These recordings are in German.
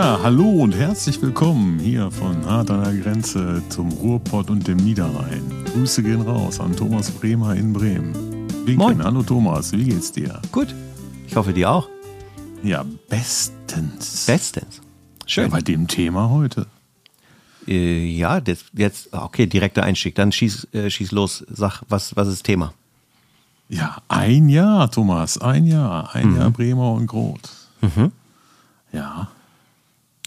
Ja, hallo und herzlich willkommen hier von Hart an der Grenze zum Ruhrpott und dem Niederrhein. Grüße gehen raus an Thomas Bremer in Bremen. Winken. Moin. Hallo Thomas, wie geht's dir? Gut. Ich hoffe, dir auch. Ja, bestens. Bestens. Schön. Ja, bei dem Thema heute. Äh, ja, das, jetzt, okay, direkter Einstieg. Dann schieß, äh, schieß los. Sag, was, was ist das Thema? Ja, ein Jahr, Thomas, ein Jahr. Ein Mhm. Jahr Bremer und Groth. Ja,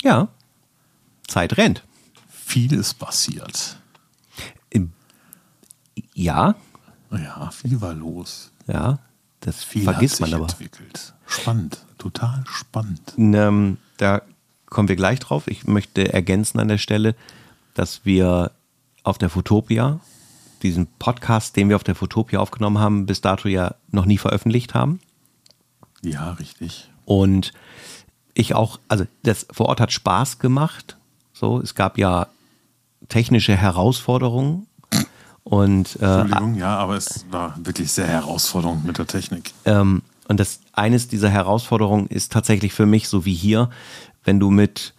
Ja. Zeit rennt. viel ist passiert. Ja, Ja, viel war los. ja. Das Viel vergisst hat sich man aber. entwickelt. Spannend, total spannend. Ähm, da kommen wir gleich drauf. Ich möchte ergänzen an der Stelle, dass wir auf der Fotopia, diesen Podcast, den wir auf der Fotopia aufgenommen haben, bis dato ja noch nie veröffentlicht haben. Ja, richtig. Und ich auch, also das vor Ort hat Spaß gemacht. So, es gab ja technische Herausforderungen. Und, äh, Entschuldigung, ja, aber es war wirklich sehr herausfordernd mit der Technik. ähm, und das eines dieser Herausforderungen ist tatsächlich für mich, so wie hier, wenn du mit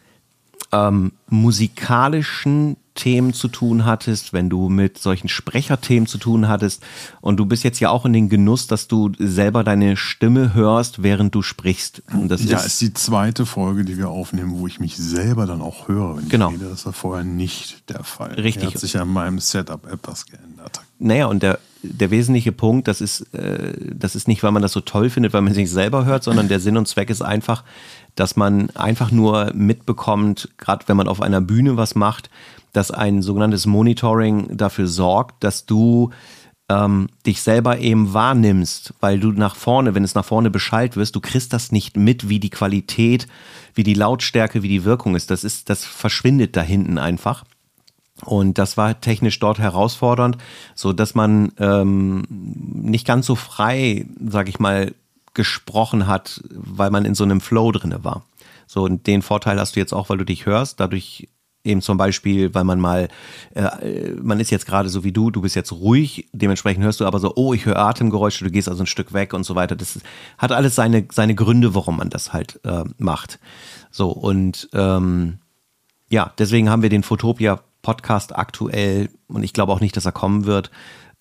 ähm, musikalischen Themen zu tun hattest, wenn du mit solchen Sprecherthemen zu tun hattest und du bist jetzt ja auch in den Genuss, dass du selber deine Stimme hörst, während du sprichst. Und das ja, ist, ist die zweite Folge, die wir aufnehmen, wo ich mich selber dann auch höre, wenn Genau. ich rede. Das war vorher nicht der Fall. Richtig. Hier hat sich an meinem Setup etwas geändert. Naja, und der, der wesentliche Punkt, das ist, äh, das ist nicht, weil man das so toll findet, weil man sich selber hört, sondern der Sinn und Zweck ist einfach, dass man einfach nur mitbekommt, gerade wenn man auf einer Bühne was macht, dass ein sogenanntes Monitoring dafür sorgt, dass du ähm, dich selber eben wahrnimmst, weil du nach vorne, wenn es nach vorne beschallt wirst, du kriegst das nicht mit, wie die Qualität, wie die Lautstärke, wie die Wirkung ist. Das ist, das verschwindet da hinten einfach. Und das war technisch dort herausfordernd, so dass man ähm, nicht ganz so frei, sag ich mal, gesprochen hat, weil man in so einem Flow drinne war. So, und den Vorteil hast du jetzt auch, weil du dich hörst, dadurch eben zum Beispiel, weil man mal, äh, man ist jetzt gerade so wie du, du bist jetzt ruhig, dementsprechend hörst du aber so, oh, ich höre Atemgeräusche, du gehst also ein Stück weg und so weiter. Das ist, hat alles seine, seine Gründe, warum man das halt äh, macht. So, und ähm, ja, deswegen haben wir den Fotopia Podcast aktuell und ich glaube auch nicht, dass er kommen wird,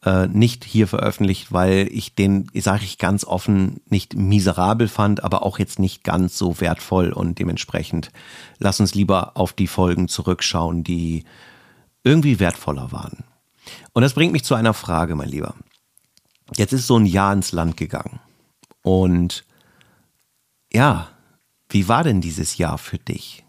äh, nicht hier veröffentlicht, weil ich den, sage ich ganz offen, nicht miserabel fand, aber auch jetzt nicht ganz so wertvoll und dementsprechend lass uns lieber auf die Folgen zurückschauen, die irgendwie wertvoller waren. Und das bringt mich zu einer Frage, mein Lieber. Jetzt ist so ein Jahr ins Land gegangen und ja, wie war denn dieses Jahr für dich?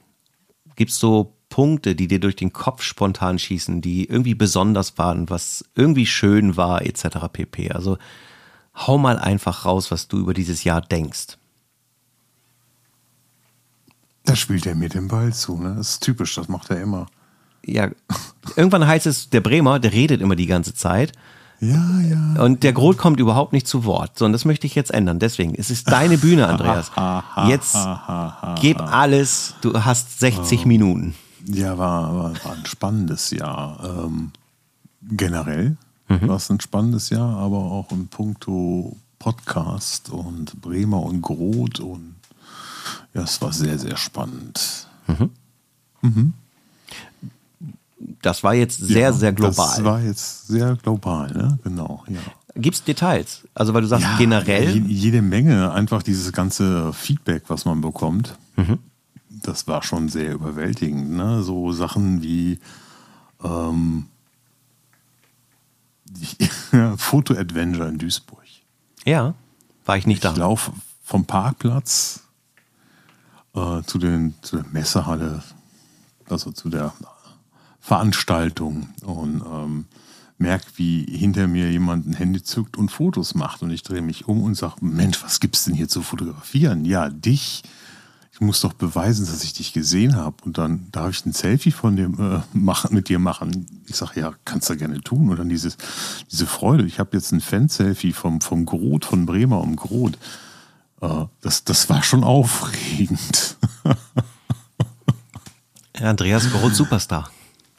Gibt's so Punkte, die dir durch den Kopf spontan schießen, die irgendwie besonders waren, was irgendwie schön war, etc. pp. Also hau mal einfach raus, was du über dieses Jahr denkst. Da spielt er mir den Ball zu, ne? Das ist typisch, das macht er immer. Ja, irgendwann heißt es, der Bremer, der redet immer die ganze Zeit Ja, ja. und der Groth kommt überhaupt nicht zu Wort. So, und das möchte ich jetzt ändern. Deswegen, es ist deine Bühne, Andreas. Jetzt gib alles, du hast 60 Minuten. Ja, war, war, war ein spannendes Jahr. Ähm, generell war es ein spannendes Jahr, aber auch in puncto Podcast und Bremer und Groth und ja, es war sehr, sehr spannend. Das war jetzt sehr, ja, sehr global. Das war jetzt sehr global, ne? Genau, ja. Gibt es Details? Also, weil du sagst, generell. je- Jede Menge, einfach dieses ganze Feedback, was man bekommt, das war schon sehr überwältigend. Ne? So Sachen wie ähm, Foto-Adventure in Duisburg. Ja, war ich nicht Ich da. laufe vom Parkplatz äh, zu, den, zu der Messehalle, also zu der Veranstaltung und ähm, merke, wie hinter mir jemand ein Handy zückt und Fotos macht. Und ich drehe mich um und sage, Mensch, was gibt's denn hier zu fotografieren? Ja, dich. Muss doch beweisen, dass ich dich gesehen habe. Und dann darf ich ein Selfie von dem äh, machen, mit dir machen. Ich sage, ja, kannst du gerne tun. Und dann dieses, diese Freude. Ich habe jetzt ein Fan-Selfie vom, vom Groth, von Bremer um Groth. Äh, das, das war schon aufregend. Andreas Groth, Superstar.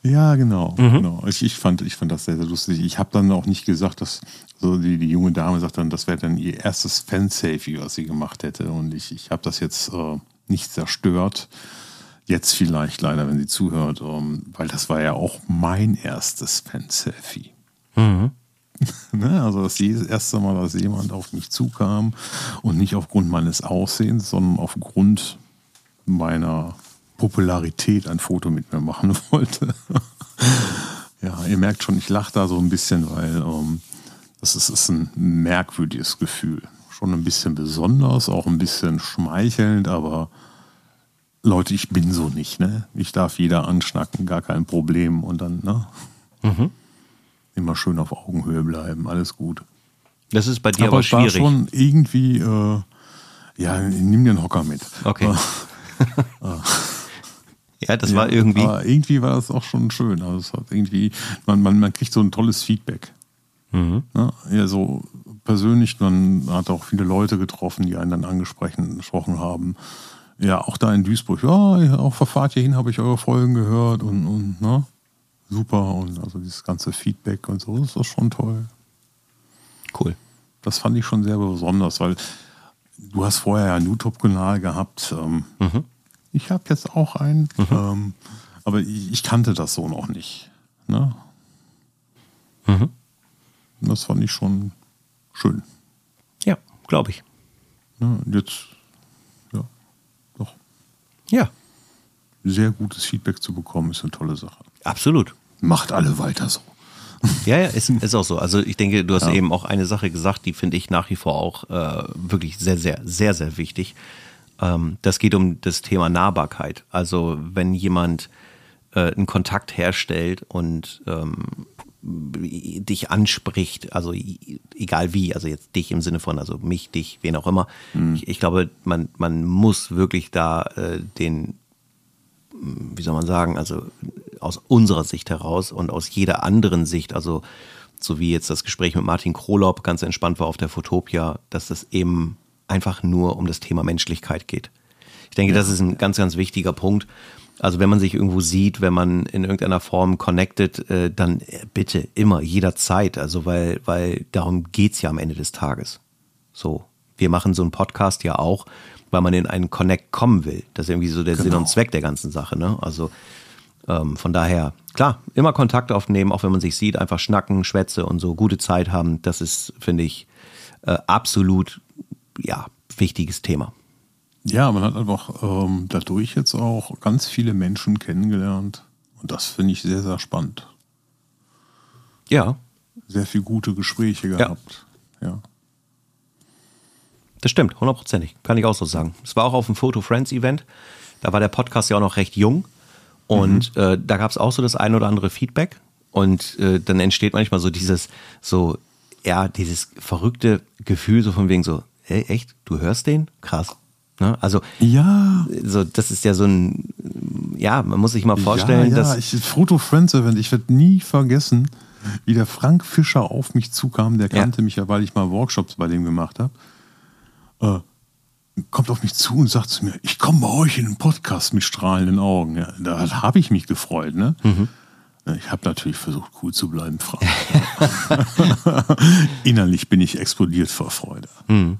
Ja, genau. genau. Ich, ich, fand, ich fand das sehr, sehr lustig. Ich habe dann auch nicht gesagt, dass so die, die junge Dame sagt dann, das wäre dann ihr erstes Fan-Selfie, was sie gemacht hätte. Und ich, ich habe das jetzt äh, nicht zerstört. Jetzt vielleicht leider, wenn sie zuhört, ähm, weil das war ja auch mein erstes Fan-Selfie. Mhm. ne? Also das erste Mal, dass jemand auf mich zukam und nicht aufgrund meines Aussehens, sondern aufgrund meiner Popularität ein Foto mit mir machen wollte. ja, ihr merkt schon, ich lache da so ein bisschen, weil ähm, das ist, ist ein merkwürdiges Gefühl. Schon ein bisschen besonders, auch ein bisschen schmeichelnd, aber Leute, ich bin so nicht, ne? Ich darf jeder anschnacken, gar kein Problem. Und dann, ne? Mhm. Immer schön auf Augenhöhe bleiben, alles gut. Das ist bei dir aber, aber schwierig. War schon irgendwie, äh, ja, nimm den Hocker mit. Okay. ja, das ja, war irgendwie. Aber irgendwie war das auch schon schön. Also es hat irgendwie, man, man, man kriegt so ein tolles Feedback. Mhm. Ja, ja, so persönlich, man hat auch viele Leute getroffen, die einen dann angesprochen haben. Ja, auch da in Duisburg. Ja, auch verfahrt hierhin habe ich eure Folgen gehört und, und ne? super. Und also dieses ganze Feedback und so, das ist schon toll. Cool. Das fand ich schon sehr besonders, weil du hast vorher ja einen YouTube-Kanal gehabt. Ähm, mhm. Ich habe jetzt auch einen, mhm. ähm, aber ich, ich, kannte das so noch nicht. Ne? Mhm. Das fand ich schon schön. Ja, glaube ich. Ja, jetzt ja. Sehr gutes Feedback zu bekommen, ist eine tolle Sache. Absolut. Macht alle weiter so. Ja, ja, ist, ist auch so. Also ich denke, du hast ja. eben auch eine Sache gesagt, die finde ich nach wie vor auch äh, wirklich sehr, sehr, sehr, sehr wichtig. Ähm, das geht um das Thema Nahbarkeit. Also wenn jemand äh, einen Kontakt herstellt und ähm, dich anspricht, also egal wie, also jetzt dich im Sinne von, also mich, dich, wen auch immer. Mhm. Ich, ich, glaube, man, man muss wirklich da äh, den, wie soll man sagen, also aus unserer Sicht heraus und aus jeder anderen Sicht, also so wie jetzt das Gespräch mit Martin Krolop ganz entspannt war auf der Fotopia, dass es eben einfach nur um das Thema Menschlichkeit geht. Ich denke, das ist ein ganz, ganz wichtiger Punkt. Also wenn man sich irgendwo sieht, wenn man in irgendeiner Form connected, äh, dann bitte immer, jederzeit. Also weil, weil darum geht's ja am Ende des Tages. So, wir machen so einen Podcast ja auch, weil man in einen Connect kommen will. Das ist irgendwie so der genau. Sinn und Zweck der ganzen Sache. Ne? Also ähm, von daher, klar, immer Kontakt aufnehmen, auch wenn man sich sieht, einfach schnacken, Schwätze und so gute Zeit haben. Das ist, finde ich, äh, absolut ja, wichtiges Thema. Ja, man hat einfach ähm, dadurch jetzt auch ganz viele Menschen kennengelernt. Und das finde ich sehr, sehr spannend. Ja. Sehr viele gute Gespräche gehabt. Ja. ja. Das stimmt, hundertprozentig. Kann ich auch so sagen. Es war auch auf dem Photo Friends Event. Da war der Podcast ja auch noch recht jung. Und mhm. äh, da gab es auch so das ein oder andere Feedback. Und äh, dann entsteht manchmal so dieses, so, ja, dieses verrückte Gefühl, so von wegen so, hey, echt, du hörst den? Krass. Ne? Also, ja. So, das ist ja so ein, ja, man muss sich mal vorstellen, ja, ja. dass. Ich, Foto Friends Event, ich werde nie vergessen, wie der Frank Fischer auf mich zukam. Der kannte ja. mich ja, weil ich mal Workshops bei dem gemacht habe. Äh, kommt auf mich zu und sagt zu mir, ich komme bei euch in den Podcast mit strahlenden Augen. Ja, da habe ich mich gefreut. Ne? Mhm. Ich habe natürlich versucht, cool zu bleiben, Frank. Innerlich bin ich explodiert vor Freude. Mhm.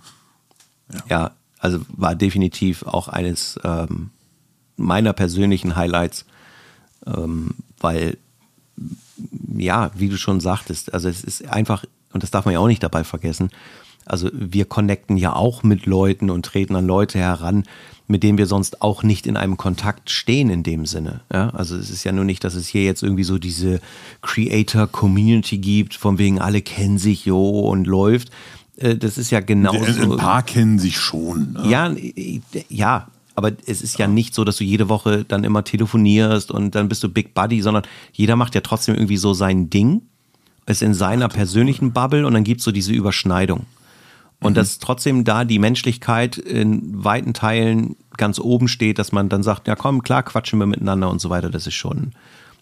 Ja. ja. Also war definitiv auch eines ähm, meiner persönlichen Highlights, ähm, weil, ja, wie du schon sagtest, also es ist einfach, und das darf man ja auch nicht dabei vergessen, also wir connecten ja auch mit Leuten und treten an Leute heran, mit denen wir sonst auch nicht in einem Kontakt stehen in dem Sinne. Ja? Also es ist ja nur nicht, dass es hier jetzt irgendwie so diese Creator-Community gibt, von wegen alle kennen sich jo und läuft, das ist ja genau so. Ein paar kennen sich schon. Ne? Ja, ja, aber es ist ja nicht so, dass du jede Woche dann immer telefonierst und dann bist du Big Buddy, sondern jeder macht ja trotzdem irgendwie so sein Ding, ist in seiner persönlichen Bubble und dann gibt es so diese Überschneidung. Und mhm. dass trotzdem da die Menschlichkeit in weiten Teilen ganz oben steht, dass man dann sagt, ja komm, klar, quatschen wir miteinander und so weiter, das ist schon,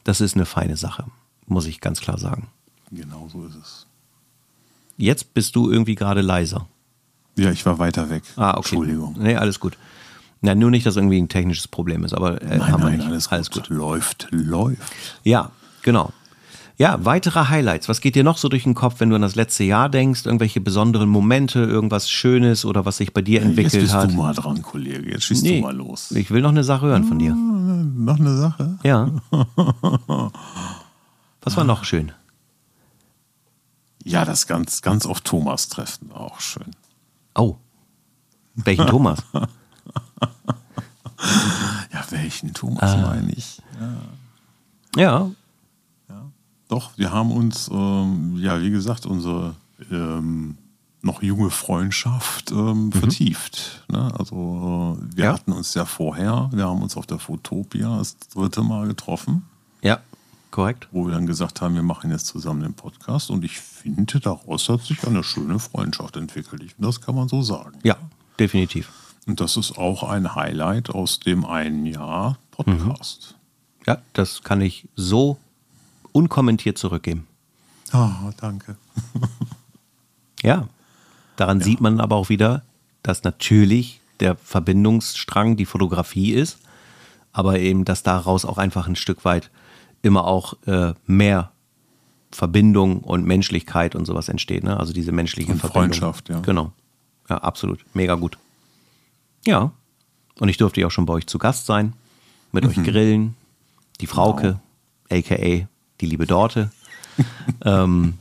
das ist eine feine Sache, muss ich ganz klar sagen. Genau so ist es. Jetzt bist du irgendwie gerade leiser. Ja, ich war weiter weg. Ah, okay. Entschuldigung. Nee, alles gut. Na, nur nicht, dass irgendwie ein technisches Problem ist, aber äh, nein, haben nein, wir nicht. Alles, alles gut. gut. Läuft, läuft. Ja, genau. Ja, weitere Highlights. Was geht dir noch so durch den Kopf, wenn du an das letzte Jahr denkst? Irgendwelche besonderen Momente, irgendwas Schönes oder was sich bei dir entwickelt hat? Jetzt bist du mal dran, Kollege. Jetzt schießt nee, du mal los. Ich will noch eine Sache hören von dir. noch eine Sache? Ja. Was war noch schön? Ja, das ganz, ganz oft Thomas treffen auch schön. Oh. Welchen Thomas? Ja, welchen Thomas meine ich? Ja. Doch, wir haben uns, ähm, ja, wie gesagt, unsere ähm, noch junge Freundschaft ähm, vertieft. Ne? Also äh, wir Ja. hatten uns ja vorher, wir haben uns auf der Fotopia das dritte Mal getroffen, Ja, korrekt. wo wir dann gesagt haben, wir machen jetzt zusammen den Podcast und ich finde, daraus hat sich eine schöne Freundschaft entwickelt. Ich, das kann man so sagen. Ja, definitiv. Und das ist auch ein Highlight aus dem einen Jahr Podcast. Ja, das kann ich so unkommentiert zurückgeben. Ah, danke. Ja. Daran sieht man aber auch wieder, dass natürlich der Verbindungsstrang die Fotografie ist, aber eben, dass daraus auch einfach ein Stück weit immer auch äh, mehr Verbindung und Menschlichkeit und sowas entsteht. Ne? Also diese menschliche Und Verbindung. Freundschaft, ja. Genau. Ja, absolut. Mega gut. Ja. Und ich durfte ja auch schon bei euch zu Gast sein, mit Mhm. euch grillen. Die Frauke, Genau. aka die liebe Dorte. ähm,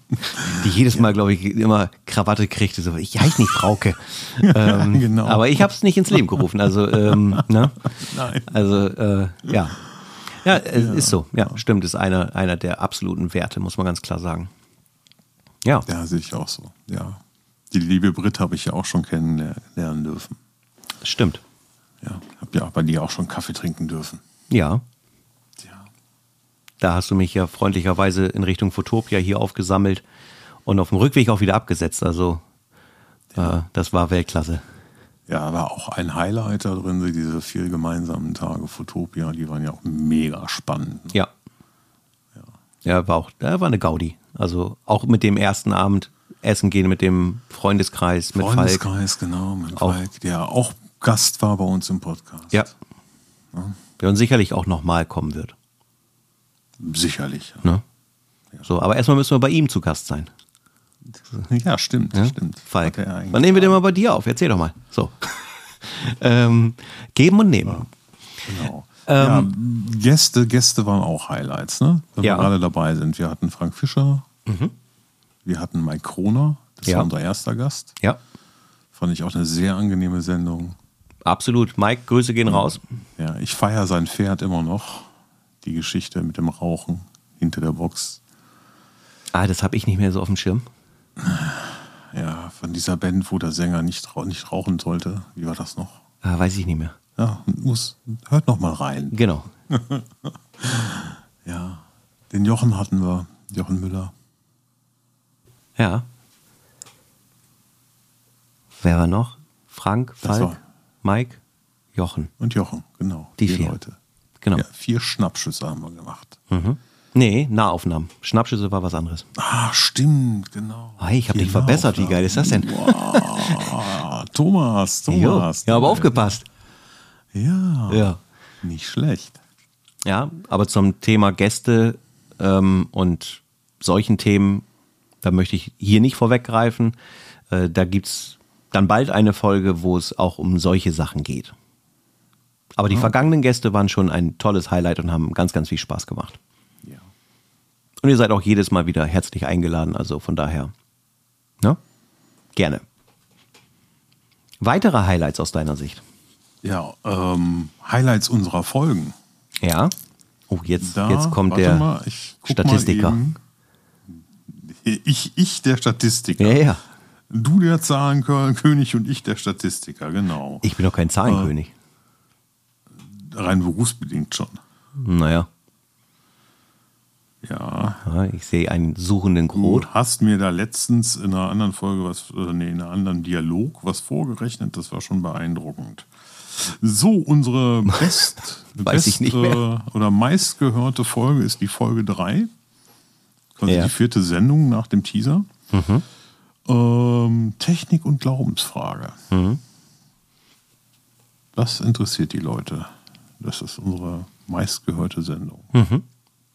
die jedes Mal, glaube ich, immer Krawatte kriegte. So, ich heiße nicht Frauke. ähm, genau. Aber ich habe es nicht ins Leben gerufen. Also, ähm, ne? Nein. Also, äh, ja. Ja, es ist so. Ja, stimmt. Ist einer, einer der absoluten Werte, muss man ganz klar sagen. Ja, Ja, sehe ich auch so. Ja. Die liebe Brit habe ich ja auch schon kennenlernen dürfen. stimmt. Ja, habe ja auch bei dir auch schon Kaffee trinken dürfen. Ja, Ja. da hast du mich ja freundlicherweise in Richtung Fotopia hier aufgesammelt und auf dem Rückweg auch wieder abgesetzt. Also, äh, das war Weltklasse. Ja, war auch ein Highlight da drin, diese vier gemeinsamen Tage Fotopia, die waren ja auch mega spannend. Ja. Ja, war auch, da war eine Gaudi. Also auch mit dem ersten Abend essen gehen mit dem Freundeskreis, mit Falk. Freundeskreis, genau, mit Auch. Falk, der auch Gast war bei uns im Podcast. Ja. Der uns sicherlich auch nochmal kommen wird. Sicherlich. Ja, Ne? So, aber erstmal müssen wir bei ihm zu Gast sein. Ja stimmt, Ja? stimmt. Falk. Eigentlich- Wann nehmen wir den mal bei dir auf? Erzähl doch mal. So. ähm, geben und nehmen. Genau. ja, Gäste, Gäste waren auch Highlights, ne? Wenn Ähm, Ja. Mhm. wir gerade dabei sind. Wir hatten Frank Fischer, wir hatten Mike Kroner, das Ja. war unser erster Gast. Ja, Fand ich auch eine sehr angenehme Sendung. absolut. Mike, Grüße gehen raus. Ja, ich feiere sein Pferd immer noch. Die Geschichte mit dem Rauchen hinter der Box. Ah, das habe ich nicht mehr so auf dem Schirm. Ja, von dieser Band, wo der Sänger nicht, nicht rauchen sollte. Wie war das noch? Ah, weiß ich nicht mehr. Ja, muss, hört noch mal rein. Genau. Ja, den Jochen hatten wir, Jochen Müller. Ja. Wer war noch? Frank, Falk, Mike, Jochen. Und Jochen, genau. Die vier. Leute. Genau. Ja, vier Schnappschüsse haben wir gemacht. Mhm. Nee, Nahaufnahmen. Schnappschüsse war was anderes. Ah, stimmt, genau. Hey, ich habe dich verbessert. Wie geil ist das denn? Ah, Thomas, Jo. Thomas. Ja, aber aufgepasst. Ja, Ja. nicht schlecht. Ja, aber zum Thema Gäste ähm, und solchen Themen, da möchte ich hier nicht vorweggreifen. Äh, da gibt's dann bald eine Folge, wo es auch um solche Sachen geht. Aber die vergangenen Gäste waren schon ein tolles Highlight und haben ganz, ganz viel Spaß gemacht. Und ihr seid auch jedes Mal wieder herzlich eingeladen, also von daher. Ne? Gerne. Weitere Highlights aus deiner Sicht? Ja, ähm, Highlights unserer Folgen. Ja. Oh, jetzt, Da, jetzt kommt der mal, Statistiker. Ich, ich der Statistiker. Ja, ja. Du der Zahlenkönig und ich der Statistiker, genau. Ich bin doch kein Zahlenkönig. Rein berufsbedingt schon. Naja, Ja. ja, ich sehe einen suchenden Du Grot. hast mir da letztens in einer anderen Folge was, äh, nee, in einem anderen Dialog was vorgerechnet, das war schon beeindruckend. So, unsere best, Weiß ich nicht mehr. oder meistgehörte Folge ist die Folge 3. Quasi Ja. die vierte Sendung nach dem Teaser. Mhm. Ähm, Technik und Glaubensfrage. Mhm. Was interessiert die Leute? Das ist unsere meistgehörte Sendung. Mhm.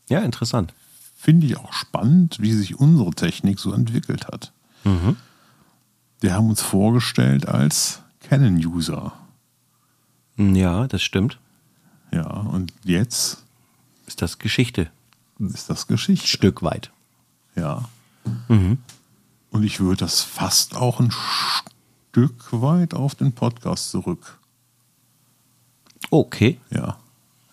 Ja, interessant. Finde ich auch spannend, wie sich unsere Technik so entwickelt hat. Mhm. Wir haben uns vorgestellt als Canon-User. Ja, das stimmt. Ja, und jetzt Ist das Geschichte? ist das Geschichte. Stück weit. Ja. Und ich würde das fast auch ein Stück weit auf den Podcast zurück. Okay. Ja.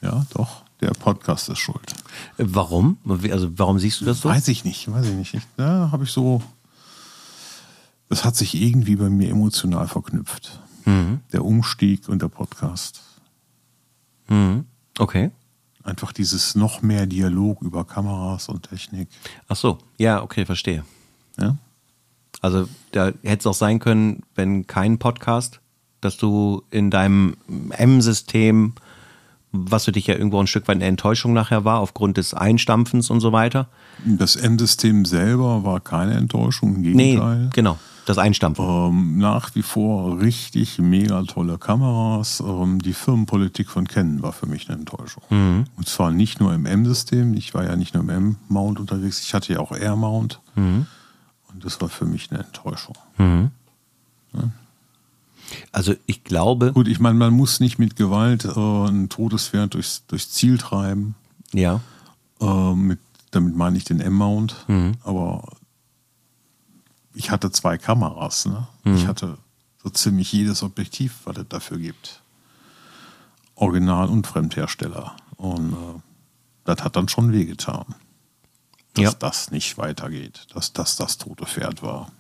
Ja, doch. Der Podcast ist schuld. Warum? Also warum siehst du das so? Weiß ich nicht, weiß ich nicht. Ich, da habe ich so. Das hat sich irgendwie bei mir emotional verknüpft. Der Umstieg und der Podcast. Mhm. Okay. Einfach dieses noch mehr Dialog über Kameras und Technik. Ach so. Ja, okay, verstehe. Ja? Also da hätte es auch sein können, wenn kein Podcast, dass du in deinem M-System, was für dich ja irgendwo ein Stück weit eine Enttäuschung nachher war, aufgrund des Einstampfens und so weiter. Das M-System selber war keine Enttäuschung, im Nee, Gegenteil. genau. Das Einstampfen. Ähm, nach wie vor richtig mega tolle Kameras. Ähm, die Firmenpolitik von Canon war für mich eine Enttäuschung. Und zwar nicht nur im M-System. Ich war ja nicht nur im M-Mount unterwegs. Ich hatte ja auch Air-Mount. Und das war für mich eine Enttäuschung. Also ich glaube, Gut, ich meine, man muss nicht mit Gewalt äh, ein totes Pferd durchs, durchs Ziel treiben. ja. Äh, mit, damit meine ich den M-Mount. Aber ich hatte zwei Kameras. Ne? Ich hatte so ziemlich jedes Objektiv, was es dafür gibt. Original- und Fremdhersteller. Und äh, das hat dann schon wehgetan. Dass Ja. das nicht weitergeht. Dass das das tote Pferd war.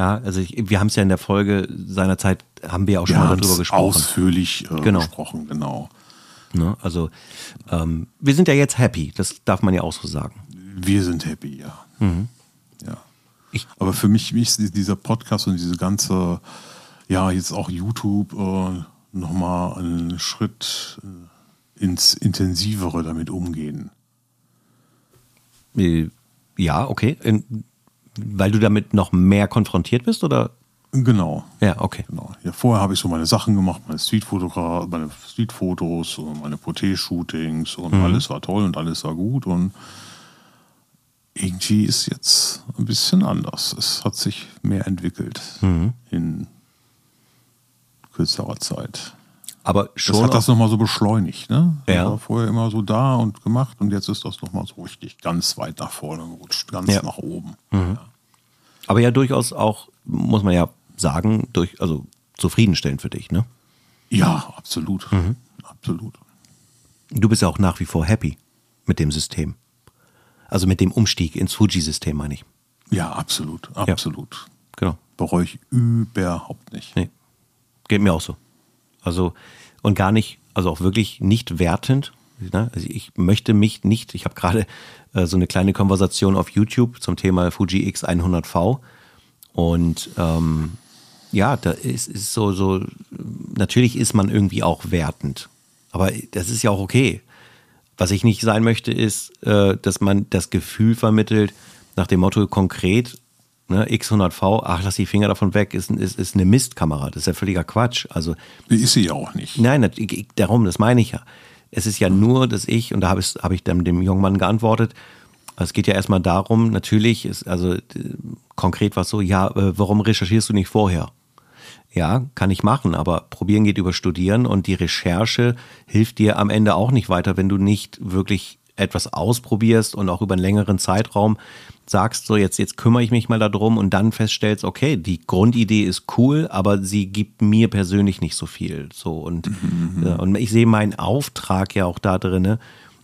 Ja, also ich, wir haben es ja in der Folge seinerzeit, haben wir ja auch schon Wir mal darüber es gesprochen. ausführlich äh, Genau. gesprochen, genau. Ne? Also ähm, wir sind ja jetzt happy, das darf man ja auch so sagen. Wir sind happy, ja. ja. Mhm. Ich- Aber für mich ist dieser Podcast und diese ganze, ja, jetzt auch YouTube äh, nochmal einen Schritt äh, ins Intensivere damit umgehen. Äh, Ja, okay. In, weil du damit noch mehr konfrontiert bist, oder? Genau. Ja, okay. Genau. Ja, vorher habe ich so meine Sachen gemacht, meine Streetfotogra meine Streetfotos, und meine Porté-Shootings und alles war toll und alles war gut und irgendwie ist jetzt ein bisschen anders. Es hat sich mehr entwickelt in kürzerer Zeit. Aber Das schon. hat das nochmal so beschleunigt, ne? Das Ja. war vorher immer so da und gemacht und jetzt ist das nochmal so richtig ganz weit nach vorne gerutscht, ganz Ja. nach oben. Aber ja durchaus auch, muss man ja sagen, durch, also zufriedenstellend für dich, ne? Ja, absolut. Absolut. Du bist ja auch nach wie vor happy mit dem System. Also mit dem Umstieg ins Fuji-System, meine ich. Ja, absolut. Absolut. Genau. Bereue ich überhaupt nicht. Nee. Geht mir auch so. Also, und gar nicht, also auch wirklich nicht wertend. Ne? Also ich möchte mich nicht, ich habe gerade äh, so eine kleine Konversation auf YouTube zum Thema Fuji X100V. Und ähm, ja, da ist, ist so, so, natürlich ist man irgendwie auch wertend. Aber das ist ja auch okay. Was ich nicht sein möchte, ist, äh, dass man das Gefühl vermittelt, nach dem Motto konkret, ne, X100V, ach, lass die Finger davon weg, ist, ist, ist eine Mistkamera. Das ist ja völliger Quatsch. Also, Ist sie ja auch nicht. nein, darum, das meine ich ja. Es ist ja nur, dass ich, und da habe ich, hab ich dann dem jungen Mann geantwortet, es geht ja erstmal darum, natürlich ist, also äh, konkret was so, ja, äh, warum recherchierst du nicht vorher? Ja, kann ich machen, aber probieren geht über studieren und die Recherche hilft dir am Ende auch nicht weiter, wenn du nicht wirklich etwas ausprobierst und auch über einen längeren Zeitraum sagst, so jetzt, jetzt kümmere ich mich mal darum und dann feststellst, okay, die Grundidee ist cool, aber sie gibt mir persönlich nicht so viel. So und, ja, und ich sehe meinen Auftrag ja auch da drinne,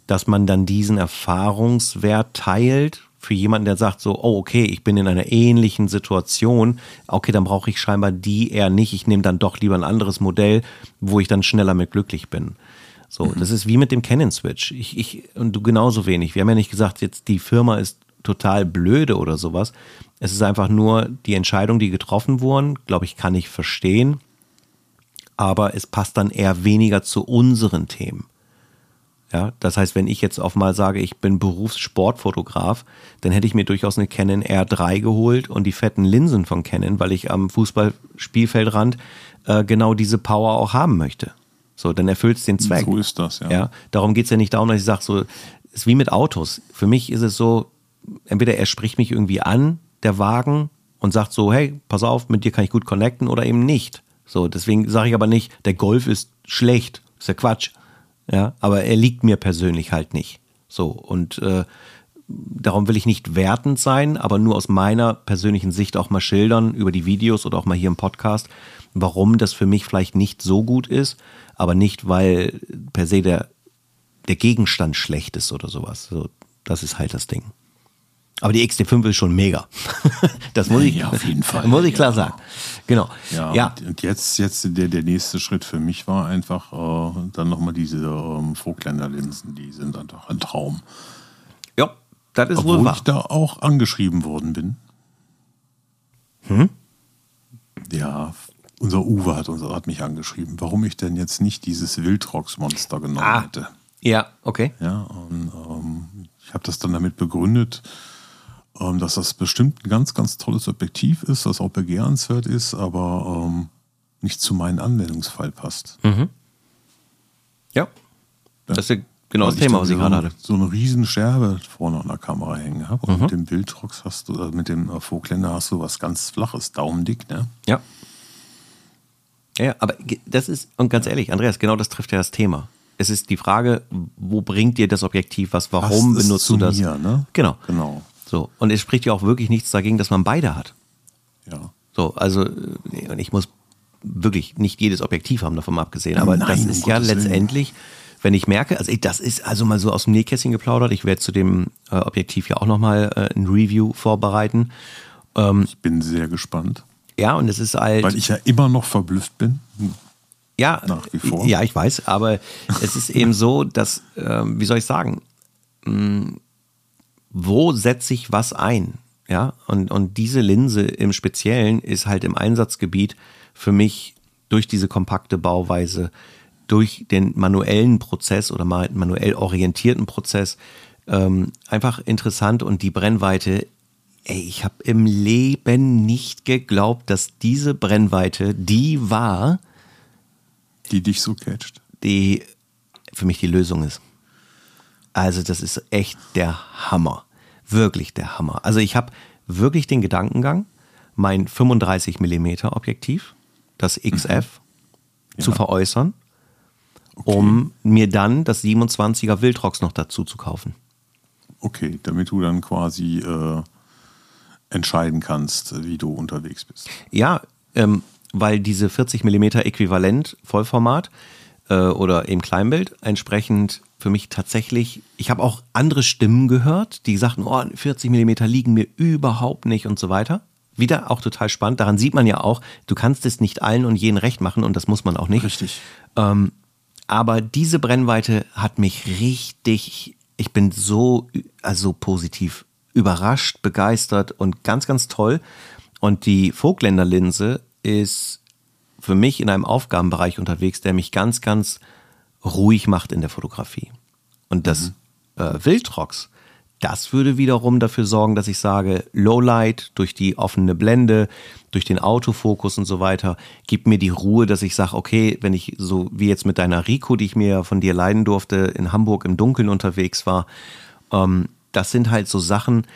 dass man dann diesen Erfahrungswert teilt für jemanden, der sagt so, oh okay, ich bin in einer ähnlichen Situation, okay, dann brauche ich scheinbar die eher nicht, ich nehme dann doch lieber ein anderes Modell, wo ich dann schneller mit glücklich bin. So, das ist wie mit dem Canon Switch. Ich, ich und du genauso wenig. Wir haben ja nicht gesagt, jetzt die Firma ist total blöde oder sowas. Es ist einfach nur die Entscheidung, die getroffen wurden, glaube ich, kann ich verstehen. Aber es passt dann eher weniger zu unseren Themen. Ja, das heißt, wenn ich jetzt auf mal sage, ich bin Berufssportfotograf, dann hätte ich mir durchaus eine Canon R3 geholt und die fetten Linsen von Canon, weil ich am Fußballspielfeldrand äh, genau diese Power auch haben möchte. So, dann erfüllt es den Zweck. So ist das, ja. Ja, darum geht's ja nicht darum, dass ich sage, so, ist wie mit Autos. Für mich ist es so, entweder er spricht mich irgendwie an, der Wagen, und sagt so, hey, pass auf, mit dir kann ich gut connecten oder eben nicht. So, deswegen sage ich aber nicht, der Golf ist schlecht, Ist ja Quatsch. Ja, aber er liegt mir persönlich halt nicht. So, und äh, darum will ich nicht wertend sein, aber nur aus meiner persönlichen Sicht auch mal schildern über die Videos oder auch mal hier im Podcast, warum das für mich vielleicht nicht so gut ist, aber nicht, weil per se der, der Gegenstand schlecht ist oder sowas. So, das ist halt das Ding. Aber die XT5 ist schon mega. das muss ich, Ja, auf jeden Fall. muss ich klar Ja. sagen. Genau. Ja, ja. Und, jetzt, jetzt der, der nächste Schritt für mich war einfach äh, dann nochmal diese ähm, Vogtländer-Linsen, die sind einfach ein Traum. Ja, das ist wohl Obwohl wahr. ich da auch angeschrieben worden bin. Hm? Ja, unser Uwe hat, unser, hat mich angeschrieben, warum ich denn jetzt nicht dieses Wildrox-Monster genommen Ah. hätte. Ja, okay. Ja, und ähm, ich habe das dann damit begründet, ähm, dass das bestimmt ein ganz, ganz tolles Objektiv ist, das auch begehrenswert ist, aber ähm, nicht zu meinem Anwendungsfall passt. Ja. Das ist ja genau das Thema, was ich gerade hatte. So eine riesen Scherbe vorne an der Kamera hängen habe. Mhm. Und mit dem Wildrox hast du, äh, mit dem äh, Vogtländer hast du was ganz Flaches, daumendick, ne? Ja. Ja, aber das ist, und ganz ehrlich, Andreas, genau das trifft ja das Thema. Es ist die Frage, wo bringt dir das Objektiv was, warum es benutzt du das? Mir, ne? Genau. Genau. So. Und es spricht ja auch wirklich nichts dagegen, dass man beide hat. Ja. So, also, und ich muss wirklich nicht jedes Objektiv haben, davon abgesehen. Aber Nein, das um ist ja Gottes letztendlich, wenn ich merke, also ich, das ist also mal so aus dem Nähkästchen geplaudert. Ich werde zu dem äh, Objektiv ja auch nochmal äh, ein Review vorbereiten. Ich bin sehr gespannt, Ja, und es ist halt. weil ich ja immer noch verblüfft bin. Ja, Nach wie vor. Ja, ich weiß, aber es ist eben so, dass, ähm, wie soll ich sagen, mh, wo setze ich was ein? Ja, und, und diese Linse im Speziellen ist halt im Einsatzgebiet für mich durch diese kompakte Bauweise, durch den manuellen Prozess oder ma- manuell orientierten Prozess ähm, einfach interessant und die Brennweite, ey, ich habe im Leben nicht geglaubt, dass diese Brennweite die war, Die dich so catcht. die für mich die Lösung ist. Also das ist echt der Hammer. Wirklich der Hammer. Also ich habe wirklich den Gedankengang, mein 35 mm Objektiv, das XF, zu Ja. veräußern, um mir dann das 27er Wildrox noch dazu zu kaufen. Okay, damit du dann quasi äh, entscheiden kannst, wie du unterwegs bist. Ja, ähm, weil diese 40 mm Äquivalent Vollformat äh, oder eben Kleinbild entsprechend für mich tatsächlich, ich habe auch andere Stimmen gehört, die sagten, oh, 40 mm liegen mir überhaupt nicht und so weiter. Wieder auch total spannend. Daran sieht man ja auch, du kannst es nicht allen und jeden recht machen und das muss man auch nicht. Richtig. Ähm, aber diese Brennweite hat mich richtig, ich bin so, also positiv überrascht, begeistert und ganz, ganz toll. Und die Vogtländer Linse ist für mich in einem Aufgabenbereich unterwegs, der mich ganz, ganz ruhig macht in der Fotografie. Und das äh, Wildrox, das würde wiederum dafür sorgen, dass ich sage, Lowlight durch die offene Blende, durch den Autofokus und so weiter, gibt mir die Ruhe, dass ich sage, okay, wenn ich so wie jetzt mit deiner Rico, die ich mir von dir leiden durfte, in Hamburg im Dunkeln unterwegs war, ähm, das sind halt so Sachen,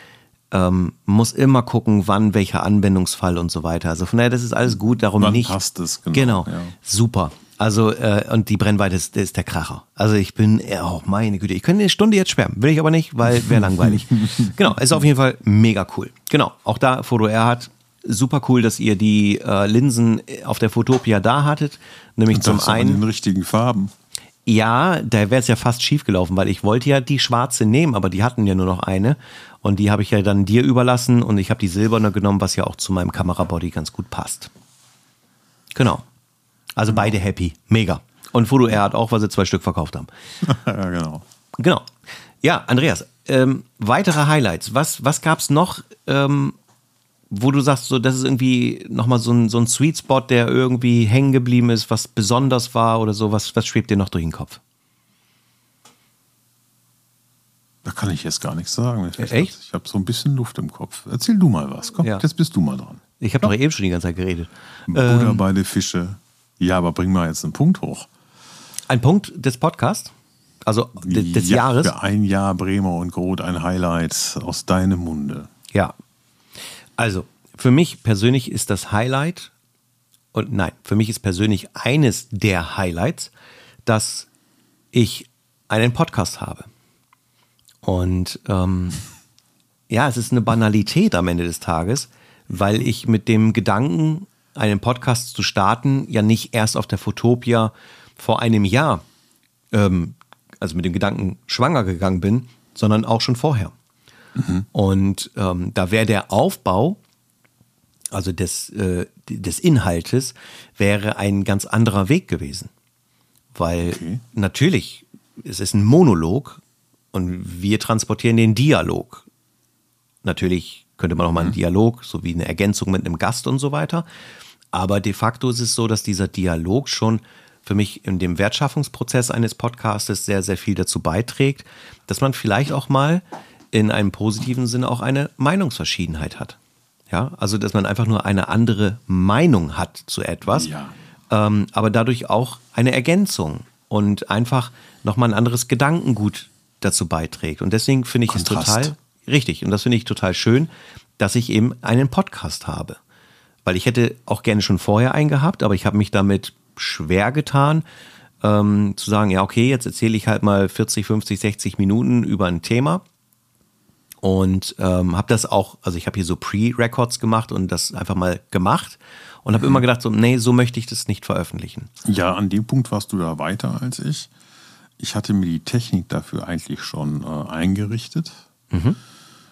ähm, muss immer gucken, wann welcher Anwendungsfall und so weiter. Also von daher, das ist alles gut, darum Wann nicht. passt es, genau, Genau, ja. super. Also, äh, und die Brennweite ist, ist der Kracher. Also ich bin, äh, oh meine Güte, ich könnte eine Stunde jetzt schwärmen, will ich aber nicht, weil wäre langweilig. genau, ist auf jeden Fall mega cool. Genau, auch da Foto R hat, super cool, dass ihr die äh, Linsen auf der Fotopia da hattet. Nämlich Und zum auch in einen. den richtigen Farben. Ja, da wäre es ja fast schief gelaufen, weil ich wollte ja die schwarze nehmen, aber die hatten ja nur noch eine. Und die habe ich ja dann dir überlassen und ich habe die silberne genommen, was ja auch zu meinem Kamerabody ganz gut passt. Genau. Also beide happy. Mega. Und Foto R hat auch, weil sie zwei Stück verkauft haben. ja, genau. Genau. Ja, Andreas, ähm, weitere Highlights. Was, was gab es noch, ähm, wo du sagst, so, das ist irgendwie nochmal so ein, so ein Sweet Spot, der irgendwie hängen geblieben ist, was besonders war oder so? Was, was schwebt dir noch durch den Kopf? Da kann ich jetzt gar nichts sagen. Ich, Echt? Ich habe so ein bisschen Luft im Kopf. Erzähl du mal was. Komm, Ja. jetzt bist du mal dran. Ich habe doch eben schon die ganze Zeit geredet. Buddha bei den Fische. Ja, aber bring mal jetzt einen Punkt hoch. Ein Punkt des Podcasts, also de- des ja, Jahres. Für ein Jahr Bremer und Groth ein Highlight aus deinem Munde. Ja. Also, für mich persönlich ist das Highlight, und nein, für mich ist persönlich eines der Highlights dass ich einen Podcast habe. Und ähm, ja, es ist eine Banalität am Ende des Tages, weil ich mit dem Gedanken, einen Podcast zu starten, ja nicht erst auf der Fotopia vor einem Jahr, ähm, also mit dem Gedanken schwanger gegangen bin, sondern auch schon vorher. Mhm. Und ähm, da wäre der Aufbau, also des, äh, des Inhaltes, wäre ein ganz anderer Weg gewesen. Weil okay. natürlich, es ist ein Monolog und wir transportieren den Dialog. Natürlich könnte man auch mal einen mhm. Dialog, so wie eine Ergänzung mit einem Gast und so weiter. Aber de facto ist es so, dass dieser Dialog schon für mich in dem Wertschaffungsprozess eines Podcastes sehr, sehr viel dazu beiträgt, dass man vielleicht auch mal in einem positiven Sinne auch eine Meinungsverschiedenheit hat. Ja, also dass man einfach nur eine andere Meinung hat zu etwas, ja. ähm, aber dadurch auch eine Ergänzung und einfach nochmal ein anderes Gedankengut dazu beiträgt. Und deswegen finde ich Kontrast. es total richtig und das finde ich total schön, dass ich eben einen Podcast habe. Weil ich hätte auch gerne schon vorher einen gehabt, aber ich habe mich damit schwer getan, ähm, zu sagen, ja, okay, jetzt erzähle ich halt mal 40, 50, 60 Minuten über ein Thema. Und ähm, habe das auch, also ich habe hier so Pre-Records gemacht und das einfach mal gemacht und habe mhm. immer gedacht, so, nee, so möchte ich das nicht veröffentlichen. Ja, an dem Punkt warst du da weiter als ich. Ich hatte mir die Technik dafür eigentlich schon äh, eingerichtet. Mhm.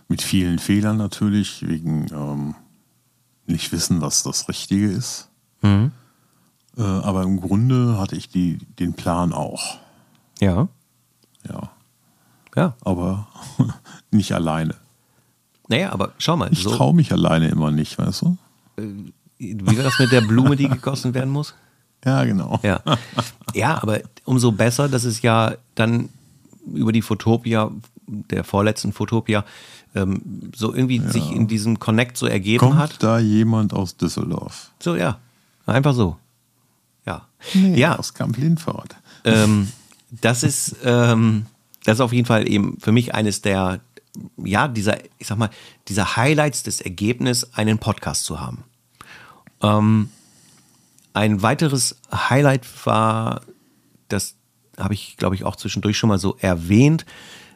Mit vielen Fehlern natürlich, wegen ähm, nicht wissen, was das Richtige ist. Mhm. Äh, aber im Grunde hatte ich die, den Plan auch. Ja. Ja. Ja. Aber nicht alleine. Naja, aber schau mal. Ich so, traue mich alleine immer nicht, weißt du? Äh, wie war das mit der Blume, die gegossen werden muss? Ja, genau. Ja. ja, aber umso besser, dass es ja dann über die Fotopia, der vorletzten Fotopia, ähm, so irgendwie ja. sich in diesem Connect so ergeben Kommt hat. da jemand aus Düsseldorf? So, ja. Einfach so. Ja. Nee, ja. Aus Kamp-Lindfort. Ähm, das ist, ähm, das ist auf jeden Fall eben für mich eines der, ja, dieser, ich sag mal, dieser Highlights des Ergebnisses, einen Podcast zu haben. Ähm, ein weiteres Highlight war, das habe ich, glaube ich, auch zwischendurch schon mal so erwähnt,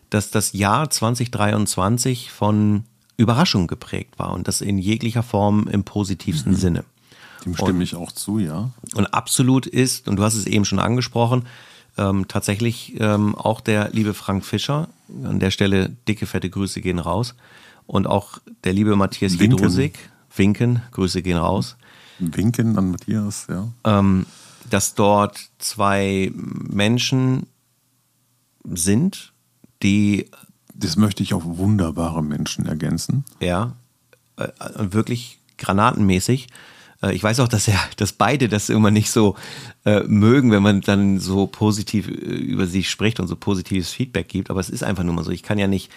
dass das Jahr 2023 von Überraschung geprägt war und das in jeglicher Form im positivsten mhm. Sinne. Dem stimme und, ich auch zu, ja. Und absolut ist, und du hast es eben schon angesprochen, ähm, tatsächlich ähm, auch der liebe Frank Fischer, an der Stelle dicke, fette Grüße gehen raus. Und auch der liebe Matthias Winken. Jedrosik, Winken, Grüße gehen raus. Winken an Matthias, ja. Ähm, dass dort zwei Menschen sind, die. Das möchte ich auf wunderbare Menschen ergänzen. Ja, äh, wirklich granatenmäßig. Äh, ich weiß auch, dass er, dass beide das immer nicht so äh, mögen, wenn man dann so positiv äh, über sie spricht und so positives Feedback gibt. Aber es ist einfach nur mal so. Ich kann ja nicht,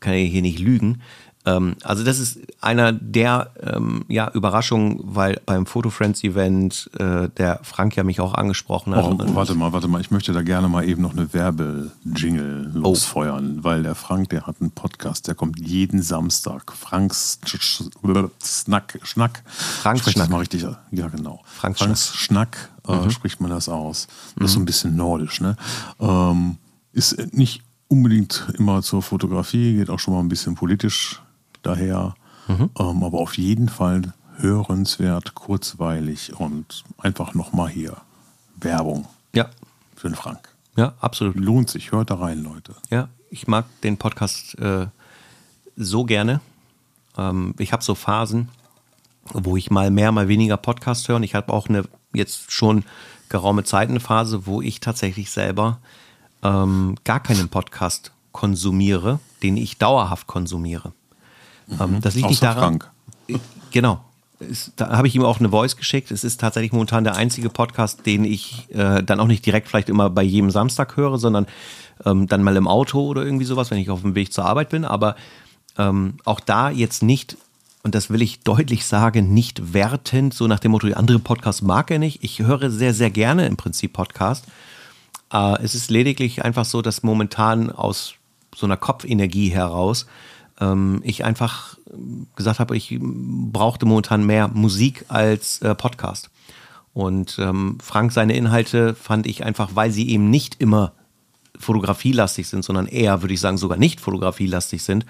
kann ja hier nicht lügen. Ähm, also das ist einer der ähm, ja, Überraschungen, weil beim Photo Friends Event äh, der Frank ja mich auch angesprochen hat. Oh, warte mal, warte mal, ich möchte da gerne mal eben noch eine Werbejingle oh. losfeuern, oh. weil der Frank, der hat einen Podcast, der kommt jeden Samstag. Franks Schnack, Schnack. Frank Schnack. Das mal richtig, ja genau. Frank Franks Schnack, Schnack äh, mhm. spricht man das aus. Das ist so ein mhm. bisschen nordisch, ne? Ähm, ist nicht unbedingt immer zur Fotografie, geht auch schon mal ein bisschen politisch daher. Mhm. Ähm, aber auf jeden Fall hörenswert, kurzweilig und einfach nochmal hier Werbung. Ja. Für den Frank. Ja, absolut. Lohnt sich, hört da rein, Leute. Ja, ich mag den Podcast äh, so gerne. Ähm, ich habe so Phasen, wo ich mal mehr, mal weniger Podcast höre. Und ich habe auch eine jetzt schon geraume Zeit eine Phase, wo ich tatsächlich selber ähm, gar keinen Podcast konsumiere, den ich dauerhaft konsumiere. Mhm. das liegt nicht daran. Frank. Genau. Ist, da habe ich ihm auch eine Voice geschickt. Es ist tatsächlich momentan der einzige Podcast, den ich äh, dann auch nicht direkt vielleicht immer bei jedem Samstag höre, sondern ähm, dann mal im Auto oder irgendwie sowas, wenn ich auf dem Weg zur Arbeit bin. Aber ähm, auch da jetzt nicht, und das will ich deutlich sagen, nicht wertend, so nach dem Motto, andere Podcasts mag er nicht. Ich höre sehr, sehr gerne im Prinzip Podcast. Äh, es ist lediglich einfach so, dass momentan aus so einer Kopfenergie heraus ähm, ich einfach gesagt habe, ich brauchte momentan mehr Musik als äh, Podcast. Und ähm, Frank, seine Inhalte fand ich einfach, weil sie eben nicht immer fotografielastig sind, sondern eher, würde ich sagen, sogar nicht fotografielastig sind,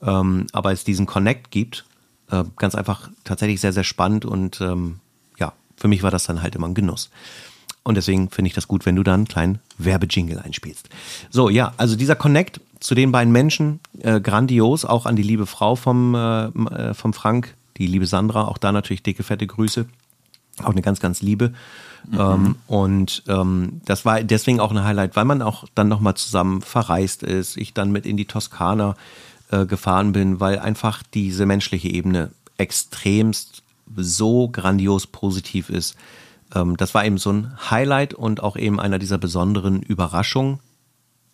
ähm, aber es diesen Connect gibt, äh, ganz einfach tatsächlich sehr, sehr spannend und ähm, ja, für mich war das dann halt immer ein Genuss. Und deswegen finde ich das gut, wenn du dann einen kleinen Werbejingle einspielst. So, ja, also dieser Connect zu den beiden Menschen, äh, grandios, auch an die liebe Frau vom, äh, äh vom Frank, die liebe Sandra, auch da natürlich dicke, fette Grüße. Auch eine ganz, ganz liebe. Mhm. Ähm, und ähm, das war deswegen auch ein Highlight, weil man auch dann nochmal zusammen verreist ist. Ich dann mit in die Toskana äh, gefahren bin, weil einfach diese menschliche Ebene extremst so grandios positiv ist. Ähm, das war eben so ein Highlight und auch eben einer dieser besonderen Überraschungen.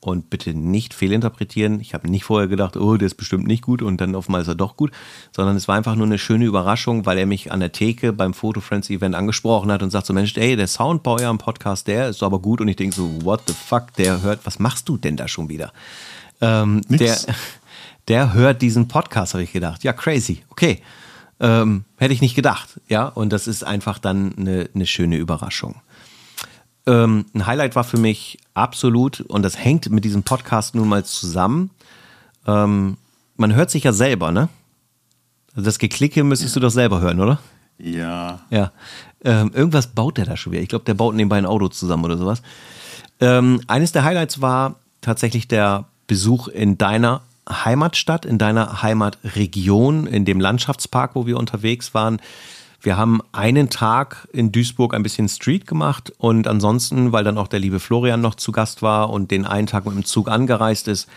Und bitte nicht fehlinterpretieren. Ich habe nicht vorher gedacht, oh, der ist bestimmt nicht gut und dann auf einmal ist er doch gut, sondern es war einfach nur eine schöne Überraschung, weil er mich an der Theke beim Photo Friends Event angesprochen hat und sagt so, Mensch, ey, der Sound bei eurem Podcast, der ist aber gut und ich denke so, what the fuck, der hört, was machst du denn da schon wieder? Ähm, der, der hört diesen Podcast, habe ich gedacht. Ja, crazy, okay. Ähm, hätte ich nicht gedacht, ja. Und das ist einfach dann eine, eine schöne Überraschung. Ähm, ein Highlight war für mich absolut, und das hängt mit diesem Podcast nun mal zusammen. Ähm, man hört sich ja selber, ne? Also das Geklicke müsstest ja. du doch selber hören, oder? Ja. Ja. Ähm, irgendwas baut der da schon wieder. Ich glaube, der baut nebenbei ein Auto zusammen oder sowas. Ähm, eines der Highlights war tatsächlich der Besuch in deiner Heimatstadt, in deiner Heimatregion, in dem Landschaftspark, wo wir unterwegs waren. Wir haben einen Tag in Duisburg ein bisschen Street gemacht und ansonsten, weil dann auch der liebe Florian noch zu Gast war und den einen Tag mit dem Zug angereist ist,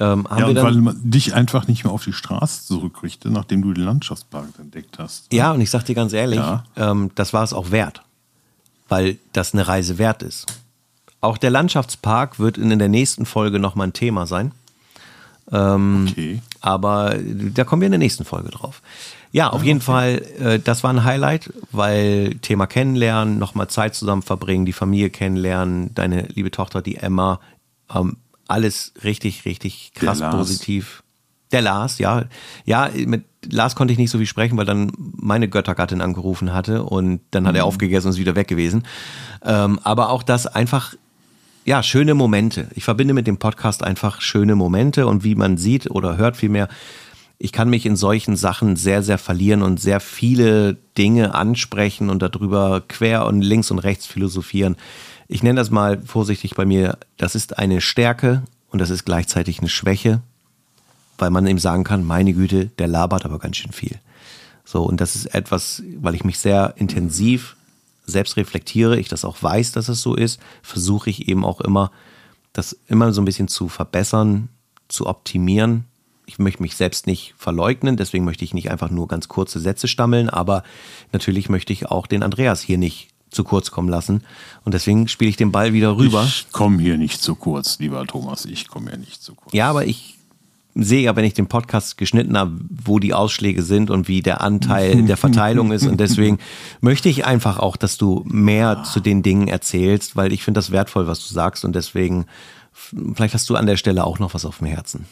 ähm, haben ja, wir dann, weil man dich einfach nicht mehr auf die Straße zurückrichtet, nachdem du den Landschaftspark entdeckt hast. Ja, und ich sag dir ganz ehrlich, ja. ähm, das war es auch wert, weil das eine Reise wert ist. Auch der Landschaftspark wird in der nächsten Folge nochmal ein Thema sein. Ähm, okay. Aber da kommen wir in der nächsten Folge drauf. Ja, auf ah, jeden okay. Fall, äh, das war ein Highlight, weil Thema kennenlernen, nochmal Zeit zusammen verbringen, die Familie kennenlernen, deine liebe Tochter, die Emma, ähm, alles richtig, richtig krass Der positiv. Der Lars, ja. Ja, mit Lars konnte ich nicht so viel sprechen, weil dann meine Göttergattin angerufen hatte und dann hat mhm. er aufgegessen und ist wieder weg gewesen. Ähm, aber auch das einfach ja, schöne Momente. Ich verbinde mit dem Podcast einfach schöne Momente und wie man sieht oder hört vielmehr, ich kann mich in solchen Sachen sehr, sehr verlieren und sehr viele Dinge ansprechen und darüber quer und links und rechts philosophieren. Ich nenne das mal vorsichtig bei mir, das ist eine Stärke und das ist gleichzeitig eine Schwäche, weil man eben sagen kann, meine Güte, der labert aber ganz schön viel. So, und das ist etwas, weil ich mich sehr intensiv selbst reflektiere, ich das auch weiß, dass es so ist, versuche ich eben auch immer, das immer so ein bisschen zu verbessern, zu optimieren. Ich möchte mich selbst nicht verleugnen, deswegen möchte ich nicht einfach nur ganz kurze Sätze stammeln, aber natürlich möchte ich auch den Andreas hier nicht zu kurz kommen lassen. Und deswegen spiele ich den Ball wieder rüber. Ich komme hier nicht zu kurz, lieber Thomas. Ich komme hier nicht zu kurz. Ja, aber ich sehe ja, wenn ich den Podcast geschnitten habe, wo die Ausschläge sind und wie der Anteil der Verteilung ist. Und deswegen möchte ich einfach auch, dass du mehr zu den Dingen erzählst, weil ich finde das wertvoll, was du sagst. Und deswegen, vielleicht hast du an der Stelle auch noch was auf dem Herzen.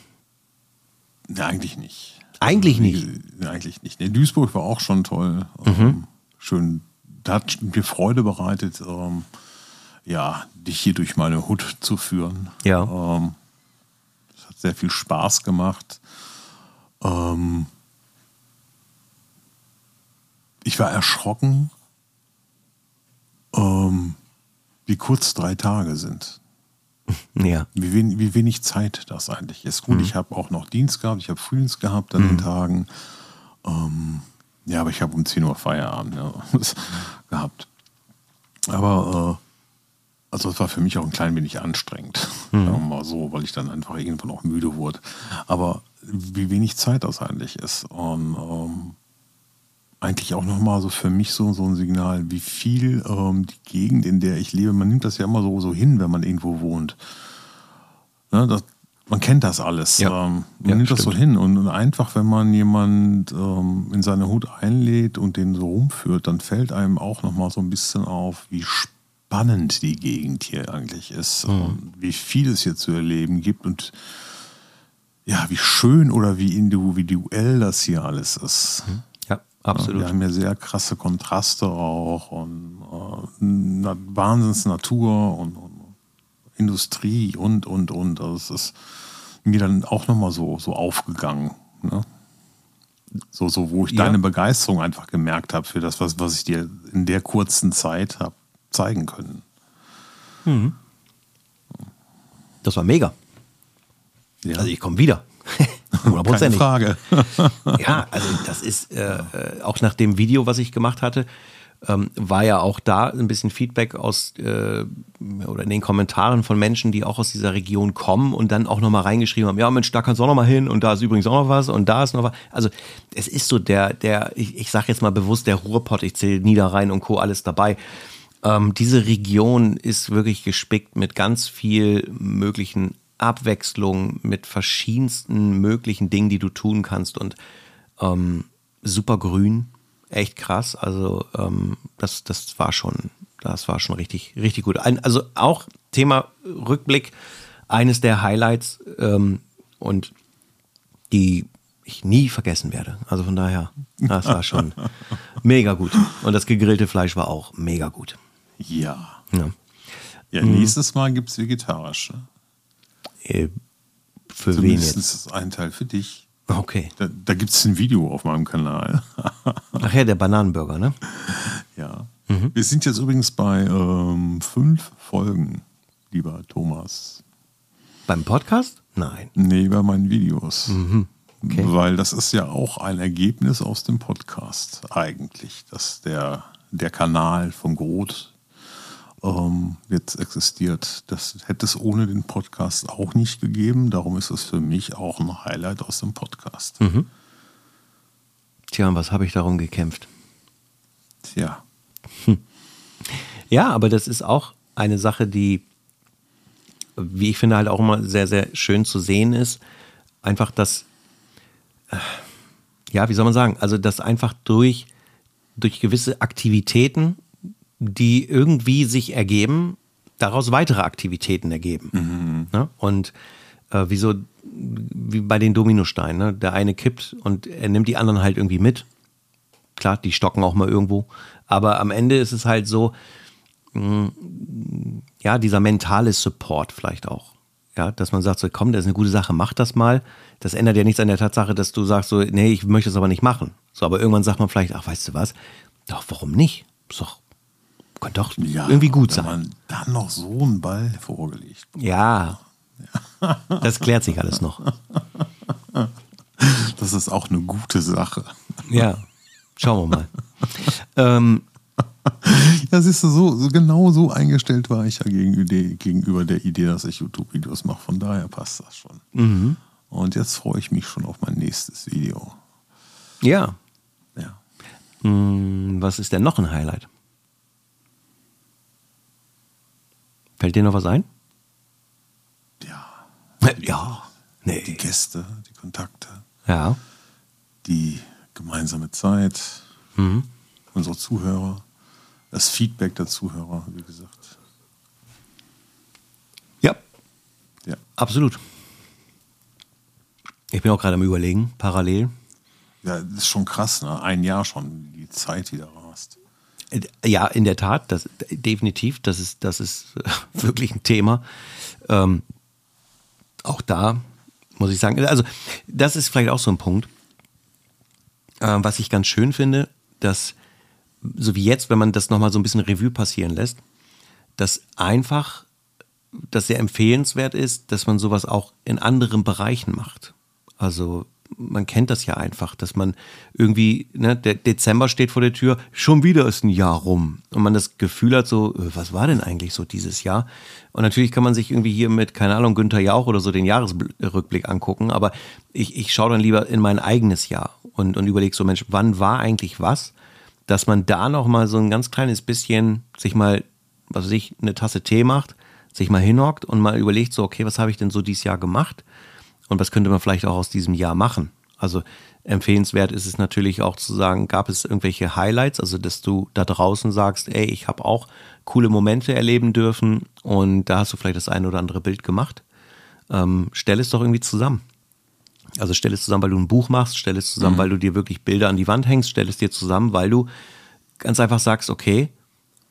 Ja, eigentlich nicht. Eigentlich nicht. Nee, eigentlich nicht. Nee, Duisburg war auch schon toll. Mhm. Ähm, schön, da hat mir Freude bereitet, ähm, ja, dich hier durch meine Hut zu führen. Ja. Ähm, sehr viel Spaß gemacht. Ähm ich war erschrocken, ähm, wie kurz drei Tage sind. Ja. Wie, wen, wie wenig Zeit das eigentlich ist. Gut, mhm. ich habe auch noch Dienst gehabt, ich habe Frühdienst gehabt an mhm. den Tagen. Ähm, ja, aber ich habe um 10 Uhr Feierabend ja, gehabt. Aber äh, also es war für mich auch ein klein wenig anstrengend, mhm. sagen wir mal so, weil ich dann einfach irgendwann auch müde wurde. Aber wie wenig Zeit das eigentlich ist. Und ähm, eigentlich auch nochmal so für mich so, so ein Signal, wie viel ähm, die Gegend, in der ich lebe, man nimmt das ja immer so, so hin, wenn man irgendwo wohnt. Ne, das, man kennt das alles. Ja. Ähm, man ja, nimmt stimmt. das so hin. Und, und, einfach, wenn man jemand ähm, in seine Hut einlädt und den so rumführt, dann fällt einem auch nochmal so ein bisschen auf, wie spannend spannend die Gegend hier eigentlich ist mhm. und wie viel es hier zu erleben gibt und ja, wie schön oder wie individuell das hier alles ist. Mhm. Ja, absolut. wir haben ja sehr krasse Kontraste auch und na, Wahnsinns Natur und, und, Industrie und, und, und. Also es ist mir dann auch nochmal so, so aufgegangen. Ne? So, so, wo ich ja. deine Begeisterung einfach gemerkt habe für das, was, was ich dir in der kurzen Zeit habe zeigen können. Mhm. Das war mega. Ja. Also ich komme wieder. Keine Frage. ja, also das ist äh, äh, auch nach dem Video, was ich gemacht hatte, ähm, war ja auch da ein bisschen Feedback aus äh, oder in den Kommentaren von Menschen, die auch aus dieser Region kommen und dann auch nochmal reingeschrieben haben, ja Mensch, da kannst du auch nochmal hin und da ist übrigens auch noch was und da ist noch was. Also es ist so der, der, ich, ich sage jetzt mal bewusst der Ruhrpott, ich zähle Niederrhein und Co. alles dabei. Ähm, diese Region ist wirklich gespickt mit ganz viel möglichen Abwechslung, mit verschiedensten möglichen Dingen, die du tun kannst und ähm, super grün, echt krass. Also ähm, das, das war schon, das war schon richtig, richtig gut. Ein, also auch Thema Rückblick, eines der Highlights ähm, und die ich nie vergessen werde. Also von daher, das war schon mega gut. Und das gegrillte Fleisch war auch mega gut. Ja. Ja, ja nächstes Mal gibt es vegetarisch. Äh, für Zumindest wen jetzt? ein Teil für dich. Okay. Da, da gibt es ein Video auf meinem Kanal. Ach ja, der Bananenburger, ne? Ja. Mhm. Wir sind jetzt übrigens bei ähm, fünf Folgen, lieber Thomas. Beim Podcast? Nein. Nee, bei meinen Videos. Mhm. Okay. Weil das ist ja auch ein Ergebnis aus dem Podcast eigentlich, dass der, der Kanal vom Grot ähm, jetzt existiert. Das hätte es ohne den Podcast auch nicht gegeben. Darum ist es für mich auch ein Highlight aus dem Podcast. Mhm. Tja, und was habe ich darum gekämpft? Tja. Hm. Ja, aber das ist auch eine Sache, die, wie ich finde, halt auch immer sehr, sehr schön zu sehen ist. Einfach das, äh, ja, wie soll man sagen, also dass einfach durch, durch gewisse Aktivitäten die irgendwie sich ergeben, daraus weitere Aktivitäten ergeben. Mhm. Ne? Und äh, wie so, wie bei den Dominosteinen, ne? der eine kippt und er nimmt die anderen halt irgendwie mit. Klar, die stocken auch mal irgendwo. Aber am Ende ist es halt so, mh, mm, ja, dieser mentale Support vielleicht auch. Ja, dass man sagt so, komm, das ist eine gute Sache, mach das mal. Das ändert ja nichts an der Tatsache, dass du sagst so, nee, ich möchte es aber nicht machen. So, aber irgendwann sagt man vielleicht, ach, weißt du was? Doch, warum nicht? Ist doch kann doch ja, irgendwie gut sein. Man dann noch so einen Ball vorgelegt. Ja. ja. Das klärt sich alles noch. Das ist auch eine gute Sache. Ja. Schauen wir mal. ähm, ja, siehst du, so, so, genau so eingestellt war ich ja gegenüber der Idee, dass ich YouTube-Videos mache. Von daher passt das schon. Mhm. Und jetzt freue ich mich schon auf mein nächstes Video. Ja. Ja. Hm, was ist denn noch ein Highlight? Fällt dir noch was ein? Ja. Ja. Nee. Die Gäste, die Kontakte. Ja. Die gemeinsame Zeit. Mhm. Unsere Zuhörer. Das Feedback der Zuhörer, wie gesagt. Ja. Ja. Absolut. Ich bin auch gerade am Überlegen, parallel. Ja, das ist schon krass, ne? Ein Jahr schon, die Zeit wieder rast. Ja, in der Tat, das, definitiv, das ist, das ist wirklich ein Thema. Ähm, auch da muss ich sagen, also das ist vielleicht auch so ein Punkt, äh, was ich ganz schön finde, dass so wie jetzt, wenn man das nochmal so ein bisschen Revue passieren lässt, dass einfach das sehr empfehlenswert ist, dass man sowas auch in anderen Bereichen macht. Also man kennt das ja einfach, dass man irgendwie, ne, der Dezember steht vor der Tür, schon wieder ist ein Jahr rum. Und man das Gefühl hat, so, äh, was war denn eigentlich so dieses Jahr? Und natürlich kann man sich irgendwie hier mit, keine Ahnung, Günther Jauch oder so den Jahresrückblick angucken, aber ich, ich schaue dann lieber in mein eigenes Jahr und, und überlege so, Mensch, wann war eigentlich was? Dass man da nochmal so ein ganz kleines bisschen sich mal, was weiß ich, eine Tasse Tee macht, sich mal hinhockt und mal überlegt, so, okay, was habe ich denn so dieses Jahr gemacht? Und was könnte man vielleicht auch aus diesem Jahr machen? Also empfehlenswert ist es natürlich auch zu sagen, gab es irgendwelche Highlights, also dass du da draußen sagst, ey, ich habe auch coole Momente erleben dürfen und da hast du vielleicht das eine oder andere Bild gemacht. Ähm, stell es doch irgendwie zusammen. Also stell es zusammen, weil du ein Buch machst, stell es zusammen, mhm. weil du dir wirklich Bilder an die Wand hängst, stell es dir zusammen, weil du ganz einfach sagst, okay,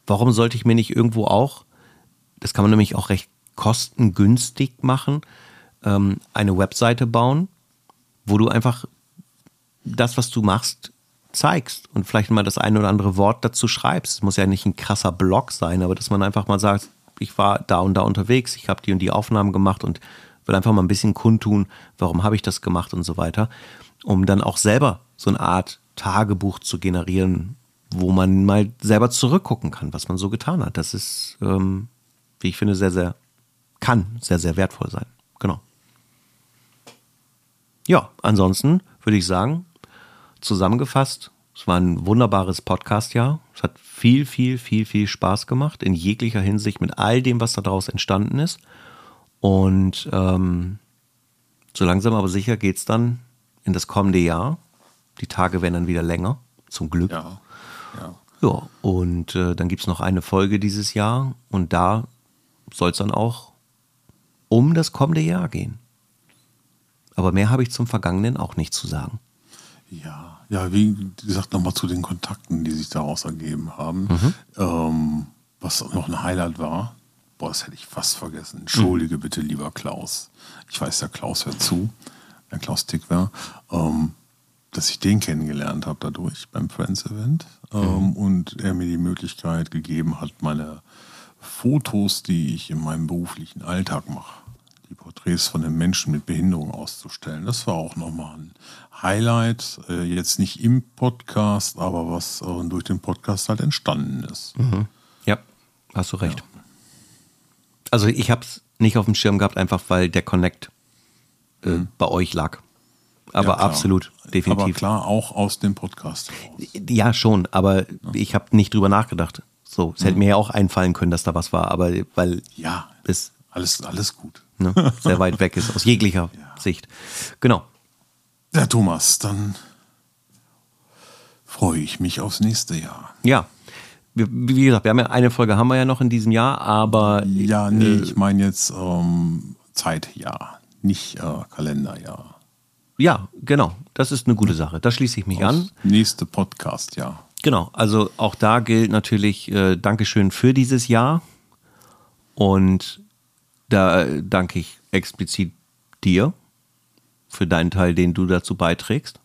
warum sollte ich mir nicht irgendwo auch, das kann man nämlich auch recht kostengünstig machen, ähm, eine Webseite bauen, wo du einfach das, was du machst, zeigst und vielleicht mal das eine oder andere Wort dazu schreibst. Es muss ja nicht ein krasser Blog sein, aber dass man einfach mal sagt, ich war da und da unterwegs, ich habe die und die Aufnahmen gemacht und will einfach mal ein bisschen kundtun, warum habe ich das gemacht und so weiter, um dann auch selber so eine Art Tagebuch zu generieren, wo man mal selber zurückgucken kann, was man so getan hat. Das ist, ähm, wie ich finde, sehr, sehr, kann sehr, sehr wertvoll sein. Genau. Ja, ansonsten würde ich sagen, zusammengefasst, es war ein wunderbares Podcast-Jahr. Es hat viel, viel, viel, viel Spaß gemacht, in jeglicher Hinsicht mit all dem, was daraus entstanden ist. Und ähm, so langsam aber sicher geht es dann in das kommende Jahr. Die Tage werden dann wieder länger, zum Glück. Ja. Ja. Ja, und äh, dann gibt es noch eine Folge dieses Jahr und da soll es dann auch um das kommende Jahr gehen. Aber mehr habe ich zum Vergangenen auch nicht zu sagen. Ja, ja, wie gesagt, nochmal zu den Kontakten, die sich daraus ergeben haben. Ähm, was noch ein Highlight war, boah, das hätte ich fast vergessen. Entschuldige bitte, lieber Klaus. Ich weiß, der Klaus hört zu, der Klaus Tickwer, ähm, dass ich den kennengelernt habe dadurch beim Friends Event ähm, und er mir die Möglichkeit gegeben hat, meine Fotos, die ich in meinem beruflichen Alltag mache, die Porträts von den Menschen mit Behinderung auszustellen. Das war auch nochmal ein Highlight, äh, jetzt nicht im Podcast, aber was äh, durch den Podcast halt entstanden ist. Ja, hast du recht. Also ich habe es nicht auf dem Schirm gehabt, einfach weil der Connect äh, bei euch lag. Aber Ja, absolut, Aber definitiv. klar, auch aus dem Podcast. raus. Ja, schon, aber ich habe nicht drüber nachgedacht. So, es hätte mir ja auch einfallen können, dass da was war, aber weil Ja, es alles, alles gut. Ne, sehr weit weg ist, aus jeglicher Sicht. Genau. Ja, Thomas, dann freue ich mich aufs nächste Jahr. Ja. Wie gesagt, wir haben ja eine Folge haben wir ja noch in diesem Jahr, aber Ja, nee, ich meine jetzt ähm, Zeitjahr, nicht äh, Kalenderjahr. ja, genau. Das ist eine gute Sache. Da schließe ich mich an. Das nächste Podcast, ja. Genau, also auch da gilt natürlich äh, Dankeschön für dieses Jahr. Und da äh, danke ich explizit dir für deinen Teil, den du dazu beiträgst.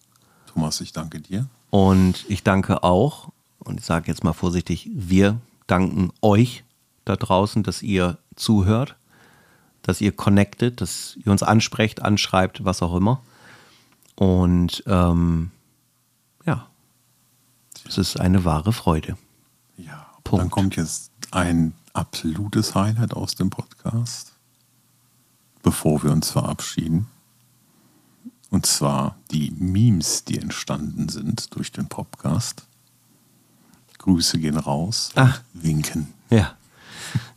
Thomas, ich danke dir. Und ich danke auch, und ich sage jetzt mal vorsichtig, wir danken euch da draußen, dass ihr zuhört, dass ihr connectet, dass ihr uns ansprecht, anschreibt, was auch immer. Und ähm, ja, es ist eine wahre Freude. Ja, Punkt. dann kommt jetzt ein absolutes Highlight aus dem Podcast, bevor wir uns verabschieden. Und zwar die Memes, die entstanden sind durch den Podcast. Grüße gehen raus. Ach. Winken. Ja,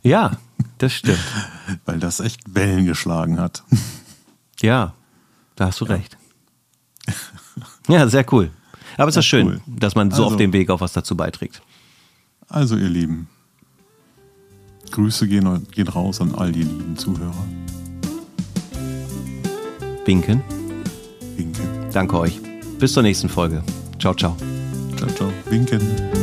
ja, das stimmt. Weil das echt Wellen geschlagen hat. Ja, da hast du recht. Ja, sehr cool. Aber es ist Ja, schön, cool. dass man so Also- auf dem Weg auch was dazu beiträgt. Also, ihr Lieben, Grüße gehen, gehen raus an all die lieben Zuhörer. Winken. Winken. Danke euch. Bis zur nächsten Folge. Ciao, ciao. Ciao, ciao. Winken.